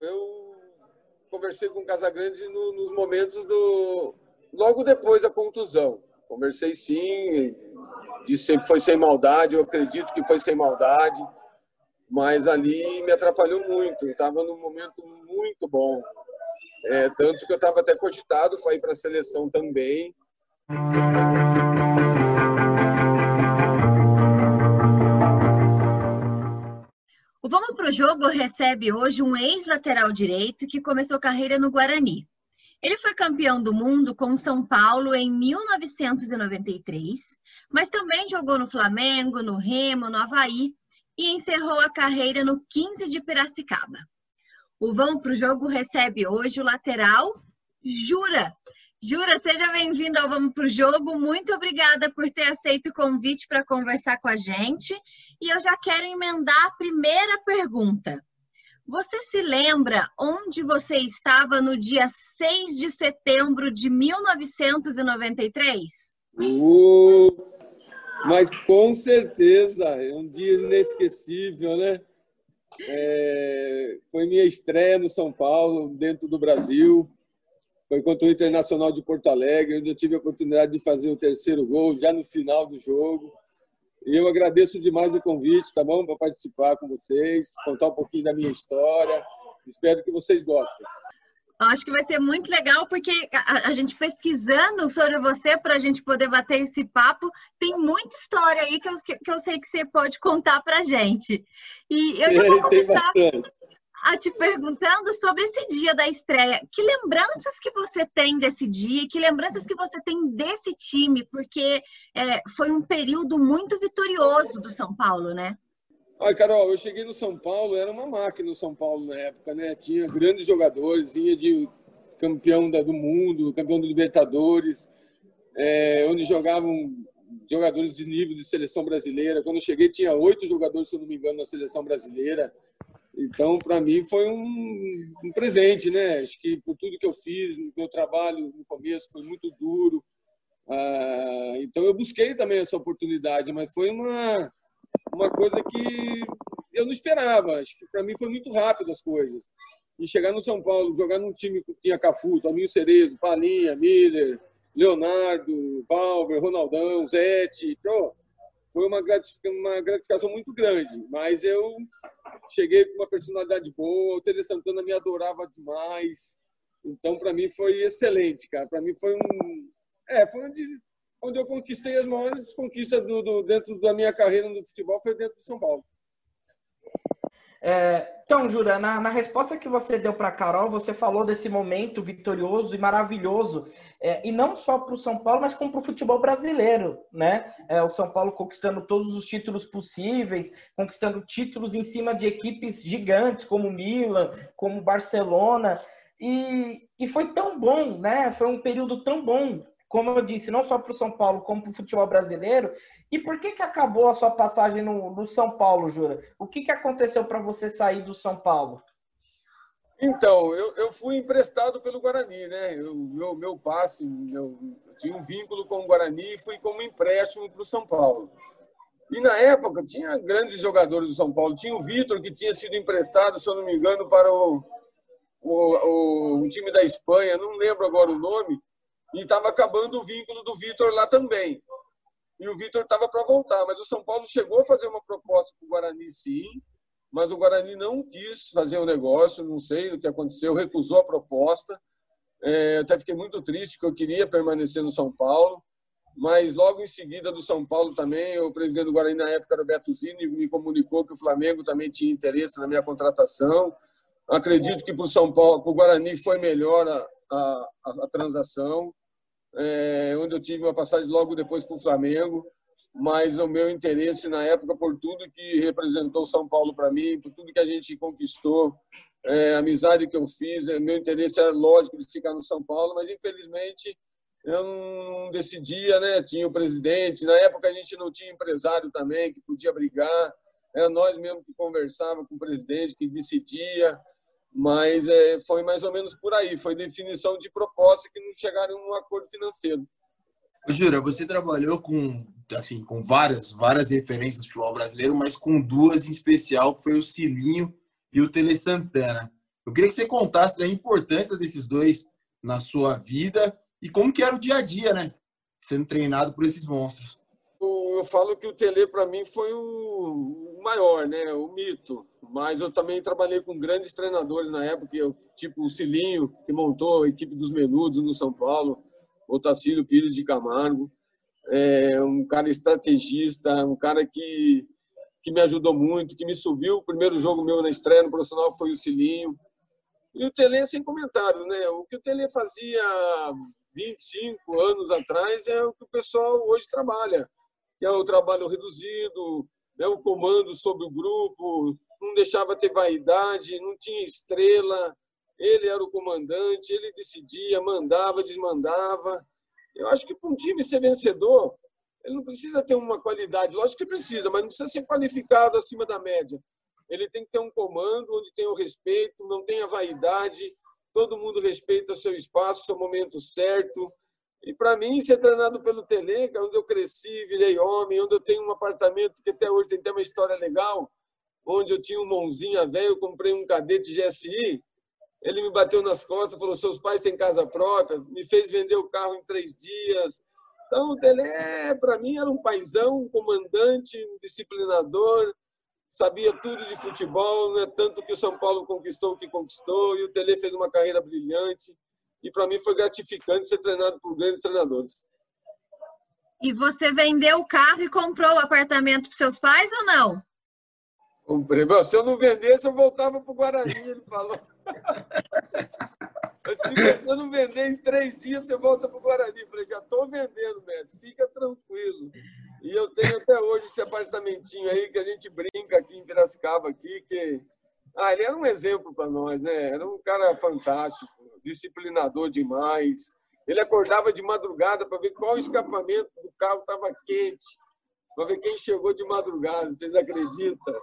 Eu conversei com o Casagrande no, nos momentos do logo depois da contusão. Conversei sim, disse que foi sem maldade, eu acredito que foi sem maldade, mas ali me atrapalhou muito. Estava num momento muito bom, é, tanto que eu estava até cogitado para ir para a seleção também. O Vamos para o Jogo recebe hoje um ex-lateral direito que começou carreira no Guarani. Ele foi campeão do mundo com São Paulo em 1993, mas também jogou no Flamengo, no Remo, no Havaí e encerrou a carreira no 15 de Piracicaba. O Vamos para o Jogo recebe hoje o lateral Jura, Jura, seja bem-vindo ao Vamos pro Jogo. Muito obrigada por ter aceito o convite para conversar com a gente. E eu já quero emendar a primeira pergunta. Você se lembra onde você estava no dia 6 de setembro de 1993? Uh, mas com certeza, é um dia inesquecível, né? É, foi minha estreia no São Paulo, dentro do Brasil foi contra o Internacional de Porto Alegre, onde eu tive a oportunidade de fazer o terceiro gol já no final do jogo. E eu agradeço demais o convite, tá bom? Para participar com vocês, contar um pouquinho da minha história. Espero que vocês gostem. Acho que vai ser muito legal, porque a, a gente pesquisando sobre você, para a gente poder bater esse papo, tem muita história aí que eu, que, que eu sei que você pode contar para gente. E eu já vou começar, a te perguntando sobre esse dia da estreia. Que lembranças que você tem desse dia? Que lembranças que você tem desse time? Porque é, foi um período muito vitorioso do São Paulo, né? Ai, Carol, eu cheguei no São Paulo, era uma máquina no São Paulo na época, né? Tinha grandes jogadores, vinha de campeão do mundo, campeão do Libertadores, é, onde jogavam jogadores de nível de seleção brasileira. Quando eu cheguei, tinha oito jogadores, se eu não me engano, na seleção brasileira. Então, para mim, foi um, um, presente, né? Acho que por tudo que eu fiz, meu trabalho no começo foi muito duro. Ah, então, eu busquei também essa oportunidade, mas foi uma, uma coisa que eu não esperava. Acho que para mim foi muito rápido as coisas. E chegar no São Paulo, jogar num time que tinha Cafu, Toninho Cerezo, Palinha, Miller, Leonardo, Valber, Ronaldão, Zete. Então, foi uma gratificação muito grande. Mas eu cheguei com uma personalidade boa, o Tele Santana me adorava demais. Então, para mim, foi excelente, cara. Para mim, foi um. É, foi onde, onde eu conquistei as maiores conquistas do, do, dentro da minha carreira no futebol, foi dentro de São Paulo. É, então, Jura, na, na, resposta que você deu para a Carol, você falou desse momento vitorioso e maravilhoso, é, e não só para o São Paulo, mas como para o futebol brasileiro, né? É, o São Paulo conquistando todos os títulos possíveis, conquistando títulos em cima de equipes gigantes como Milan, como Barcelona, e, e foi tão bom, né? Foi um período tão bom como eu disse, não só para o São Paulo, como para o futebol brasileiro. E por que, que acabou a sua passagem no, no São Paulo, Jura? O que, que aconteceu para você sair do São Paulo? Então, eu, eu fui emprestado pelo Guarani, né? Eu, meu, meu passe, meu, eu tinha um vínculo com o Guarani e fui como empréstimo para o São Paulo. E na época tinha grandes jogadores do São Paulo. Tinha o Vitor, que tinha sido emprestado, se eu não me engano, para o, o, o, o time da Espanha, não lembro agora o nome, e estava acabando o vínculo do Vitor lá também. E o Vitor estava para voltar, mas o São Paulo chegou a fazer uma proposta para o Guarani, sim, mas o Guarani não quis fazer o negócio, não sei o que aconteceu, recusou a proposta. É, até fiquei muito triste, porque eu queria permanecer no São Paulo, mas logo em seguida do São Paulo também, o presidente do Guarani na época era o Beto Zini, me comunicou que o Flamengo também tinha interesse na minha contratação. Acredito que para o São Paulo, para o Guarani foi melhor a, a, a transação é, onde eu tive uma passagem logo depois para o Flamengo, mas o meu interesse na época, por tudo que representou São Paulo para mim, por tudo que a gente conquistou, é, a amizade que eu fiz, é, meu interesse era lógico de ficar no São Paulo, mas infelizmente eu não decidia, né? Tinha o presidente, na época a gente não tinha empresário também que podia brigar, era nós mesmo que conversava com o presidente, que decidia mas é, foi mais ou menos por aí. Foi definição de proposta que não chegaram a um acordo financeiro. Jura, você trabalhou com assim com várias várias referências do futebol brasileiro, mas com duas em especial, que foi o Cilinho e o Tele Santana. Eu queria que você contasse a importância desses dois na sua vida e como que era o dia a dia, né? Sendo treinado por esses monstros. Eu falo que o Tele para mim foi o maior, né? O mito. Mas eu também trabalhei com grandes treinadores na época, tipo o Cilinho, que montou a equipe dos Menudos no São Paulo, o Tacílio Pires de Camargo. É um cara estrategista, um cara que, que me ajudou muito, que me subiu. O primeiro jogo meu na estreia no profissional foi o Cilinho. E o Tele sem comentário, né? O que o Tele fazia 25 anos atrás é o que o pessoal hoje trabalha, que é o trabalho reduzido, é o comando sobre o grupo, não deixava ter vaidade, não tinha estrela, ele era o comandante, ele decidia, mandava, desmandava. Eu acho que para um time ser vencedor, ele não precisa ter uma qualidade, lógico que precisa, mas não precisa ser qualificado acima da média. Ele tem que ter um comando onde tem o respeito, não tem a vaidade, todo mundo respeita o seu espaço, seu momento certo. E para mim, ser treinado pelo Teleca, onde eu cresci, virei homem, onde eu tenho um apartamento que até hoje tem até uma história legal, onde eu tinha um mãozinha velho, comprei um cadete GSI, ele me bateu nas costas, falou: seus pais têm casa própria, me fez vender o carro em três dias. Então, o Tele, para mim, era um paizão, um comandante, um disciplinador, sabia tudo de futebol, né? tanto que o São Paulo conquistou o que conquistou, e o Tele fez uma carreira brilhante. E para mim foi gratificante ser treinado por grandes treinadores. E você vendeu o carro e comprou o apartamento para seus pais ou não? Comprei. Se eu não vendesse, eu voltava para o Guarani, ele falou. Assim, se eu não vender em três dias, você volta para o Guarani. Eu falei, já estou vendendo, mestre, fica tranquilo. E eu tenho até hoje esse apartamentinho aí que a gente brinca aqui em Piracicaba, aqui, que. Ah, ele era um exemplo para nós, né? Era um cara fantástico, disciplinador demais. Ele acordava de madrugada para ver qual escapamento do carro estava quente, para ver quem chegou de madrugada. Vocês acreditam?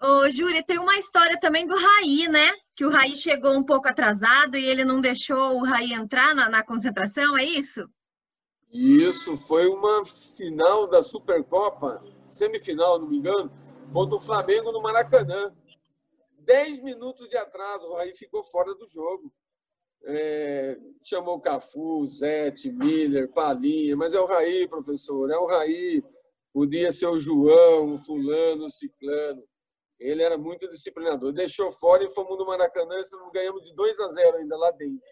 Ô, Júlia, tem uma história também do Raí, né? Que o Raí chegou um pouco atrasado e ele não deixou o Raí entrar na, na concentração, é isso? Isso, foi uma final da Supercopa, semifinal, não me engano, contra o Flamengo no Maracanã. Dez minutos de atraso, o Raí ficou fora do jogo. É, chamou Cafu, Zete, Miller, Palinha, mas é o Raí, professor, é o Raí. Podia ser o João, o fulano, o ciclano. Ele era muito disciplinador. Deixou fora e fomos no Maracanã e ganhamos de 2 a 0 ainda lá dentro.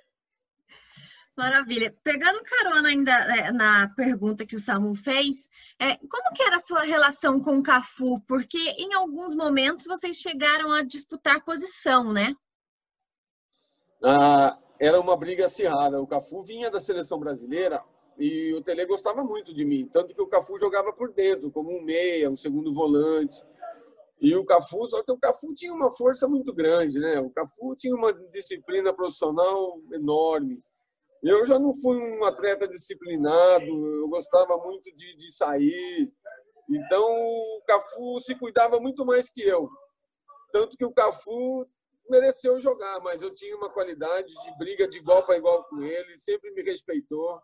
Maravilha. Pegando carona ainda é, na pergunta que o Samu fez, é, como que era a sua relação com o Cafu? Porque em alguns momentos vocês chegaram a disputar posição, né? Ah, era uma briga acirrada. O Cafu vinha da seleção brasileira e o Tele gostava muito de mim. Tanto que o Cafu jogava por dentro, como um meia, um segundo volante. E o Cafu, só que o Cafu tinha uma força muito grande, né? O Cafu tinha uma disciplina profissional enorme. Eu já não fui um atleta disciplinado, eu gostava muito de, de sair. Então, o Cafu se cuidava muito mais que eu. Tanto que o Cafu mereceu jogar, mas eu tinha uma qualidade de briga de igual para igual com ele, sempre me respeitou.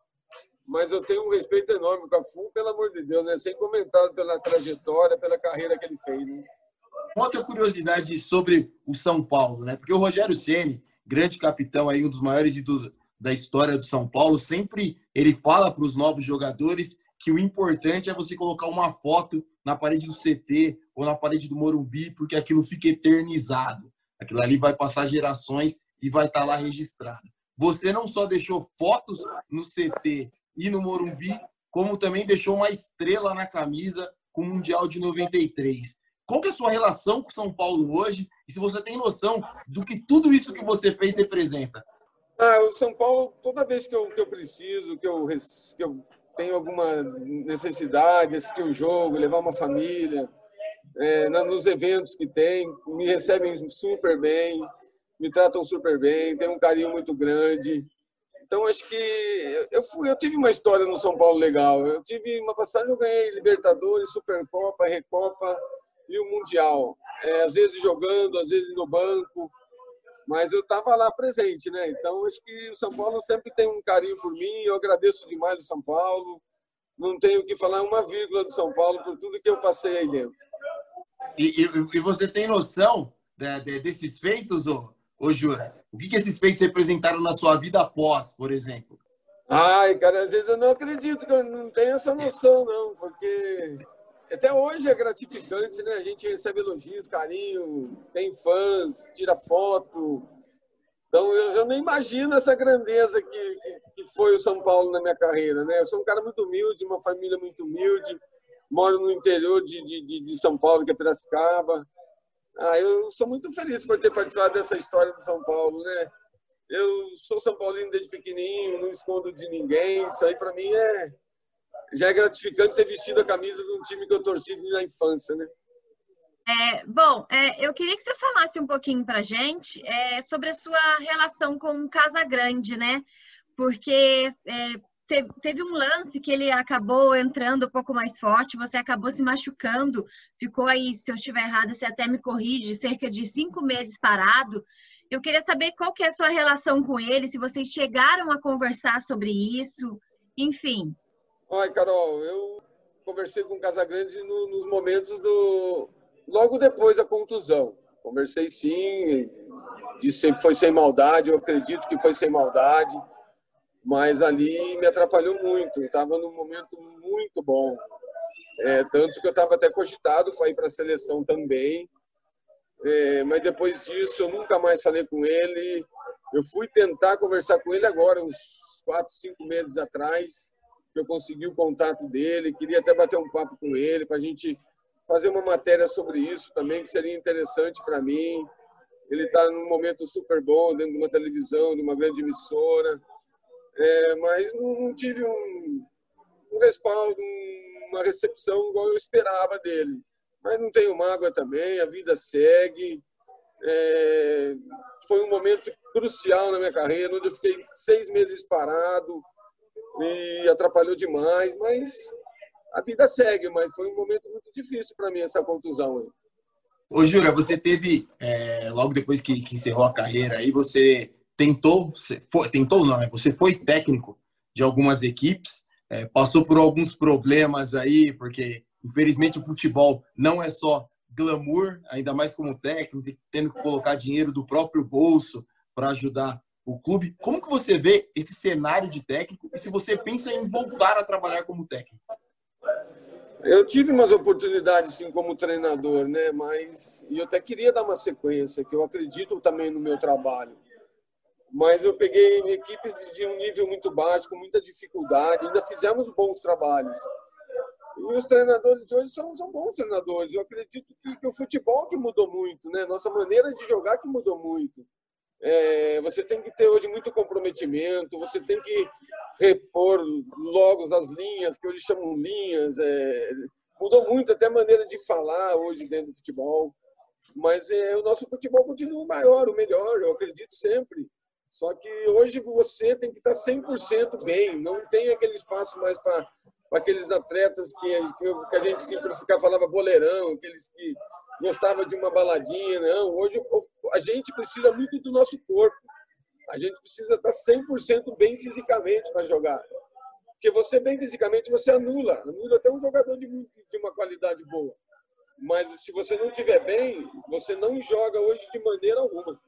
Mas eu tenho um respeito enorme com o Cafu, pelo amor de Deus, né? Sem comentário pela trajetória, pela carreira que ele fez. Né? outra curiosidade sobre o São Paulo, né? Porque o Rogério Ceni, grande capitão aí, um dos maiores da história do São Paulo, sempre ele fala para os novos jogadores que o importante é você colocar uma foto na parede do CT ou na parede do Morumbi, porque aquilo fica eternizado. Aquilo ali vai passar gerações e vai estar tá lá registrado. Você não só deixou fotos no CT e no Morumbi, como também deixou uma estrela na camisa com o Mundial de 93. Qual que é a sua relação com São Paulo hoje? E se você tem noção do que tudo isso que você fez representa? Ah, o São Paulo, toda vez que eu, que eu preciso, que eu, que eu tenho alguma necessidade de assistir um jogo, levar uma família, é, nos eventos que tem, me recebem super bem, me tratam super bem, tem um carinho muito grande. Então acho que eu fui, eu tive uma história no São Paulo legal. Eu tive uma passagem, eu ganhei Libertadores, Supercopa, Recopa, e o Mundial. É, às vezes jogando, às vezes no banco, mas eu estava lá presente, né? Então acho que o São Paulo sempre tem um carinho por mim. Eu agradeço demais o São Paulo. Não tenho que falar uma vírgula do São Paulo por tudo que eu passei aí dentro. E, e, e você tem noção desses feitos, ô, ô Jura? O que, que esses feitos representaram na sua vida após, por exemplo? Ai, cara, às vezes eu não acredito eu não tenho essa noção, não, porque até hoje é gratificante, né? A gente recebe elogios, carinho, tem fãs, tira foto. Então eu, eu não imagino essa grandeza que, que, foi o São Paulo na minha carreira, né? Eu sou um cara muito humilde, uma família muito humilde, moro no interior de, de, de São Paulo, que é Piracicaba. Ah, eu sou muito feliz por ter participado dessa história do São Paulo, né? Eu sou São Paulino desde pequenininho, não escondo de ninguém. Isso aí para mim é já é gratificante ter vestido a camisa de um time que eu torci na infância, né? É, bom, é, eu queria que você falasse um pouquinho para gente é, sobre a sua relação com o Casa Grande, né? Porque é, teve, um lance que ele acabou entrando um pouco mais forte, você acabou se machucando, ficou aí, se eu estiver errada, você até me corrige, cerca de cinco meses parado. Eu queria saber qual que é a sua relação com ele, se vocês chegaram a conversar sobre isso, enfim. Olha, Carol, eu conversei com o Casagrande no, nos momentos do. logo depois da contusão. Conversei sim, disse que foi sem maldade, eu acredito que foi sem maldade, mas ali me atrapalhou muito. Estava num momento muito bom. É, tanto que eu estava até cogitado para ir para a seleção também. É, mas depois disso eu nunca mais falei com ele. Eu fui tentar conversar com ele agora, uns quatro, cinco meses atrás, que eu consegui o contato dele. Queria até bater um papo com ele para a gente fazer uma matéria sobre isso também, que seria interessante para mim. Ele está num momento super bom dentro de uma televisão, de uma grande emissora, é, mas não, tive um, um respaldo, uma recepção igual eu esperava dele mas não tenho mágoa também, a vida segue. É, foi um momento crucial na minha carreira, onde eu fiquei seis meses parado e atrapalhou demais, mas a vida segue, mas foi um momento muito difícil para mim essa contusão. Aí. Ô, Júlia, você teve, é, logo depois que, que, encerrou a carreira, aí você tentou, foi, tentou não, né? Você foi técnico de algumas equipes, é, passou por alguns problemas aí, porque Infelizmente, o futebol não é só glamour, ainda mais como técnico, tendo que colocar dinheiro do próprio bolso para ajudar o clube. Como que você vê esse cenário de técnico e se você pensa em voltar a trabalhar como técnico? Eu tive umas oportunidades sim como treinador, né? Mas e eu até queria dar uma sequência, que eu acredito também no meu trabalho. Mas eu peguei equipes de um nível muito baixo, com muita dificuldade, ainda fizemos bons trabalhos. E os treinadores de hoje são, são bons treinadores. Eu acredito que, que, o futebol que mudou muito, né? Nossa maneira de jogar que mudou muito. É, você tem que ter hoje muito comprometimento, você tem que repor logo as linhas, que hoje chamam linhas. É, mudou muito até a maneira de falar hoje dentro do futebol. Mas é, o nosso futebol continua o maior, o melhor, eu acredito sempre. Só que hoje você tem que estar 100% bem, não tem aquele espaço mais para aqueles atletas que, que a gente simplificar falava boleirão, aqueles que gostavam de uma baladinha. Não, hoje a gente precisa muito do nosso corpo. A gente precisa estar 100% bem fisicamente para jogar. Porque você bem fisicamente, você anula. Anula até um jogador de, de uma qualidade boa. Mas se você não estiver bem, você não joga hoje de maneira alguma.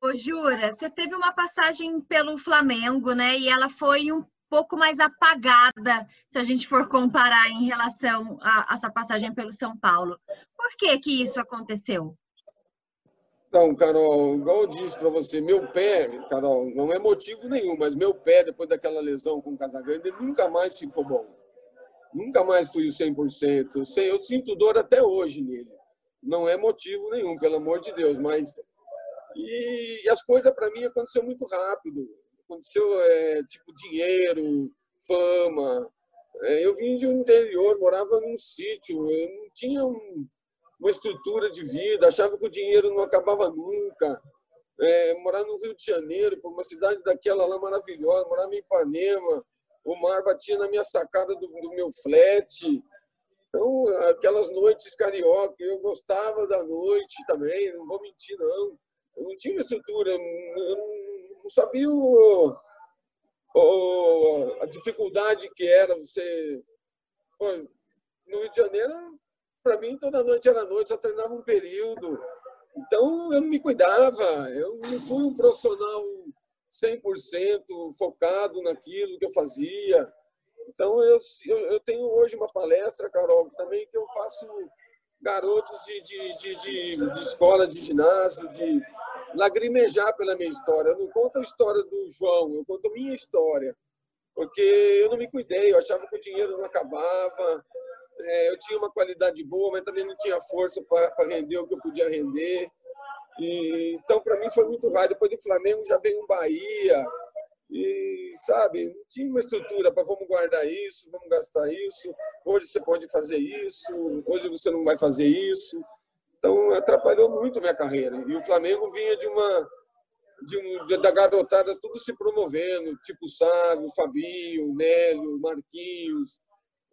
Ô, Jura, você teve uma passagem pelo Flamengo, né? E ela foi um pouco mais apagada se a gente for comparar em relação à sua passagem pelo São Paulo. Por que que isso aconteceu? Então, Carol, igual eu disse para você, meu pé, Carol, não é motivo nenhum, mas meu pé, depois daquela lesão com o Casagrande, nunca mais ficou bom. Nunca mais fui o 100%. Eu sinto dor até hoje nele. Não é motivo nenhum, pelo amor de Deus, mas... E, as coisas, para mim, aconteceu muito rápido aconteceu é, tipo dinheiro, fama. É, eu vim de um interior, morava num sítio, eu não tinha um, uma estrutura de vida, achava que o dinheiro não acabava nunca. É, morar no Rio de Janeiro, uma cidade daquela lá maravilhosa, morava em Ipanema, o mar batia na minha sacada do, do meu flat. Então, aquelas noites carioca, eu gostava da noite também, não vou mentir, não. Eu não tinha estrutura, eu não sabia o, o, a dificuldade que era você. Pô, no Rio de Janeiro, para mim, toda noite era noite, só treinava um período. Então, eu não me cuidava, eu não fui um profissional 100% focado naquilo que eu fazia. Então, eu, eu, eu, tenho hoje uma palestra, Carol, também que eu faço garotos de, de, de, de, de escola de ginásio, de lagrimejar pela minha história. Eu não conto a história do João, eu conto a minha história. Porque eu não me cuidei, eu achava que o dinheiro não acabava, é, eu tinha uma qualidade boa, mas também não tinha força para render o que eu podia render. E, então, para mim, foi muito raro. Depois do Flamengo já veio um Bahia, e, sabe, não tinha uma estrutura para vamos guardar isso, vamos gastar isso. Hoje você pode fazer isso, hoje você não vai fazer isso. Então, atrapalhou muito minha carreira. E o Flamengo vinha de uma. De um, da garotada tudo se promovendo, tipo Sávio, Fabinho, Nélio, Marquinhos,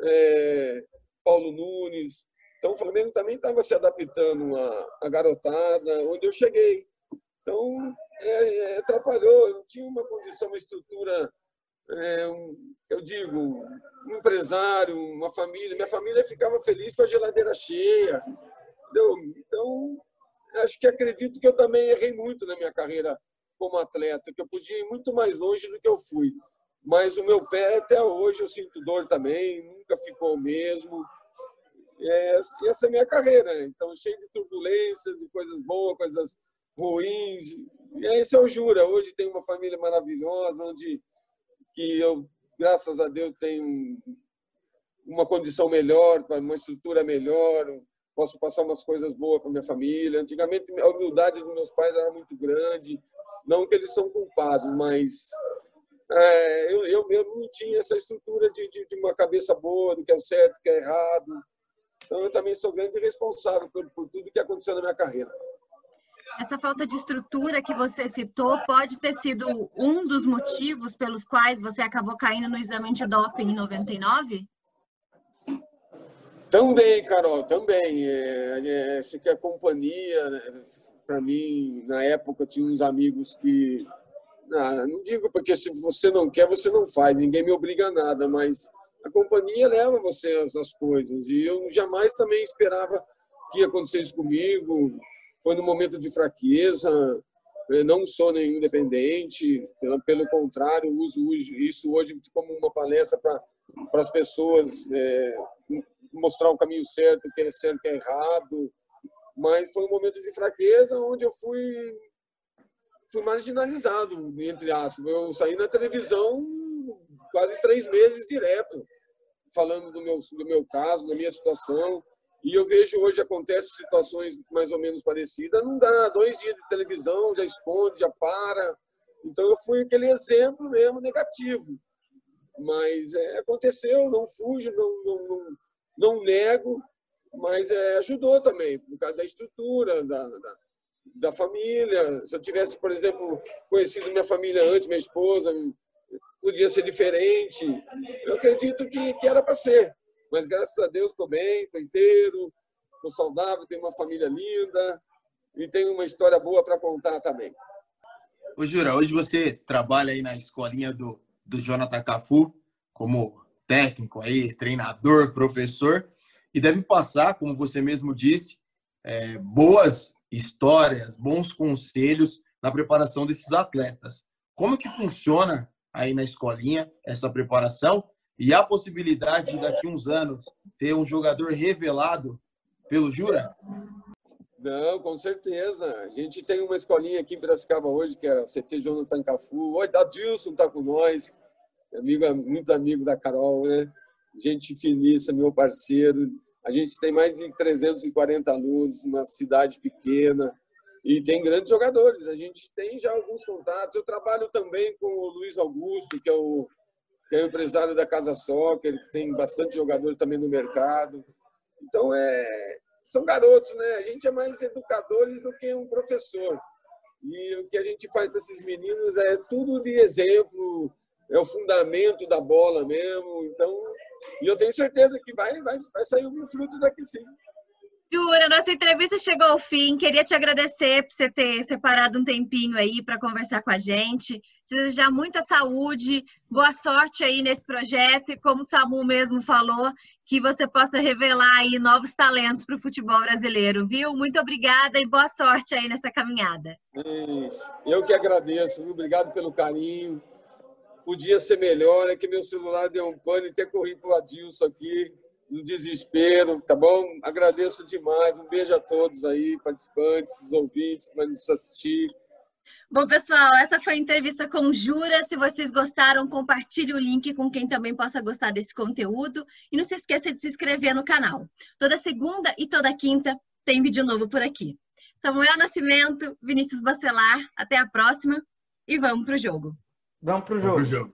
é, Paulo Nunes. Então, o Flamengo também estava se adaptando à, à garotada, onde eu cheguei. Então, é, é, atrapalhou. Eu não tinha uma condição, uma estrutura, é, um, eu digo, um empresário, uma família. Minha família ficava feliz com a geladeira cheia. Entendeu? Então, acho que acredito que eu também errei muito na minha carreira como atleta, que eu podia ir muito mais longe do que eu fui. Mas o meu pé, até hoje, eu sinto dor também, nunca ficou o mesmo. É, essa é a minha carreira. Então, cheio de turbulências e coisas boas, coisas ruins. E esse é o Jura. Hoje tem uma família maravilhosa, onde que eu, graças a Deus, tenho uma condição melhor, uma estrutura melhor, posso passar umas coisas boas para minha família. Antigamente, a humildade dos meus pais era muito grande. Não que eles são culpados, mas é, eu, eu mesmo não tinha essa estrutura de, de, de, uma cabeça boa, do que é o certo, do que é errado. Então, eu também sou grande responsável por, por tudo que aconteceu na minha carreira. Essa falta de estrutura que você citou pode ter sido um dos motivos pelos quais você acabou caindo no exame de doping em 99? Também, Carol, também. É, é, essa que é a companhia, né? para mim, na época, tinha uns amigos que. Não digo porque se você não quer, você não faz, ninguém me obriga a nada, mas a companhia leva você às coisas. E eu jamais também esperava que ia acontecer isso comigo foi no momento de fraqueza, eu não sou nenhum independente, pelo contrário, uso isso hoje como uma palestra para as pessoas é, mostrar o caminho certo, o que é certo, o que é errado. Mas foi um momento de fraqueza onde eu fui, fui marginalizado, entre aspas. Eu saí na televisão quase três meses direto, falando do meu, do meu caso, da minha situação. E eu vejo hoje acontece situações mais ou menos parecidas, não dá dois dias de televisão, já esconde, já para. Então eu fui aquele exemplo mesmo negativo. Mas é, aconteceu, não fujo, não, não, não, não nego, mas é, ajudou também, por causa da estrutura, da, da, da, família. Se eu tivesse, por exemplo, conhecido minha família antes, minha esposa, podia ser diferente. Eu acredito que, que era para ser. Mas graças a Deus estou bem, estou inteiro, estou saudável, tenho uma família linda e tenho uma história boa para contar também. Ô Jura, hoje você trabalha aí na escolinha do, do Jonathan Cafu como técnico aí, treinador, professor, e deve passar, como você mesmo disse, é, boas histórias, bons conselhos na preparação desses atletas. Como que funciona aí na escolinha essa preparação e há possibilidade de daqui uns anos ter um jogador revelado pelo Jura? Não, com certeza. A gente tem uma escolinha aqui em Piracicaba hoje, que é a CT Jonathan Cafu. Oi, Adilson está com nós, amigo, muito amigo da Carol, né? Gente finíssima, meu parceiro. A gente tem mais de 340 alunos, uma cidade pequena, e tem grandes jogadores. A gente tem já alguns contatos. Eu trabalho também com o Luiz Augusto, que é o que é o empresário da Casa Soccer, que tem bastante jogador também no mercado. Então, é, são garotos, né? A gente é mais educadores do que um professor. E o que a gente faz para esses meninos é tudo de exemplo, é o fundamento da bola mesmo. Então, e eu tenho certeza que vai, vai, vai sair um fruto daqui sim. Jura, nossa entrevista chegou ao fim. Queria te agradecer por você ter separado um tempinho aí para conversar com a gente. Te desejar muita saúde, boa sorte aí nesse projeto e, como o Samu mesmo falou, que você possa revelar aí novos talentos para o futebol brasileiro, viu? Muito obrigada e boa sorte aí nessa caminhada. Eu que agradeço, viu? Obrigado pelo carinho. Podia ser melhor, é que meu celular deu um pano e ter corrido para o Adilson aqui no desespero, tá bom? Agradeço demais. Um beijo a todos aí, participantes, os ouvintes que vão nos assistir. Bom, pessoal, essa foi a entrevista com Jura. Se vocês gostaram, compartilhe o link com quem também possa gostar desse conteúdo. E não se esqueça de se inscrever no canal. Toda segunda e toda quinta tem vídeo novo por aqui. Samuel Nascimento, Vinícius Bacelar. Até a próxima e vamos pro jogo. Vamos pro jogo. Vamos pro jogo.